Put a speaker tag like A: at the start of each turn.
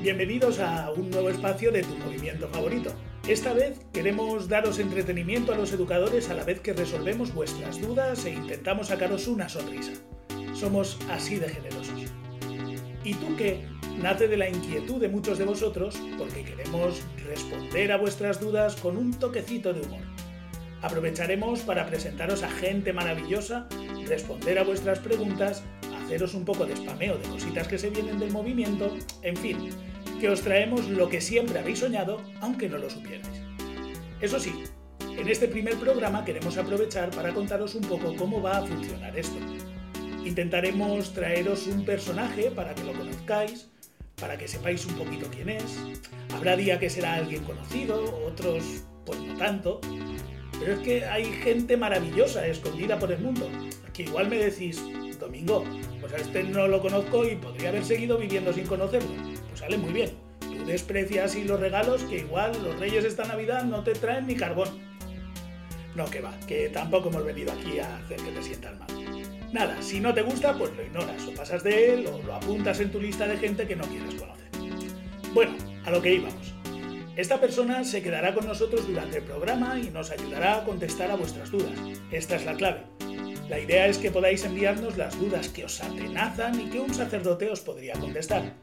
A: Bienvenidos a un nuevo espacio de tu movimiento favorito. Esta vez queremos daros entretenimiento a los educadores a la vez que resolvemos vuestras dudas e intentamos sacaros una sonrisa. Somos así de generosos. ¿Y tú qué? Nace de la inquietud de muchos de vosotros porque queremos responder a vuestras dudas con un toquecito de humor. Aprovecharemos para presentaros a gente maravillosa, responder a vuestras preguntas, haceros un poco de spameo de cositas que se vienen del movimiento, en fin, que os traemos lo que siempre habéis soñado, aunque no lo supierais. Eso sí, en este primer programa queremos aprovechar para contaros un poco cómo va a funcionar esto. Intentaremos traeros un personaje para que lo conozcáis, para que sepáis un poquito quién es. Habrá día que será alguien conocido, otros pues no tanto. Pero es que hay gente maravillosa escondida por el mundo, que igual me decís, Domingo, pues a este no lo conozco y podría haber seguido viviendo sin conocerlo. Pues sale muy bien. Tú desprecias y los regalos que igual los reyes esta Navidad no te traen ni carbón. No, que va, que tampoco hemos venido aquí a hacer que te sientas mal. Nada, si no te gusta, pues lo ignoras o pasas de él o lo apuntas en tu lista de gente que no quieres conocer. Bueno, a lo que íbamos. Esta persona se quedará con nosotros durante el programa y nos ayudará a contestar a vuestras dudas. Esta es la clave. La idea es que podáis enviarnos las dudas que os atenazan y que un sacerdote os podría contestar.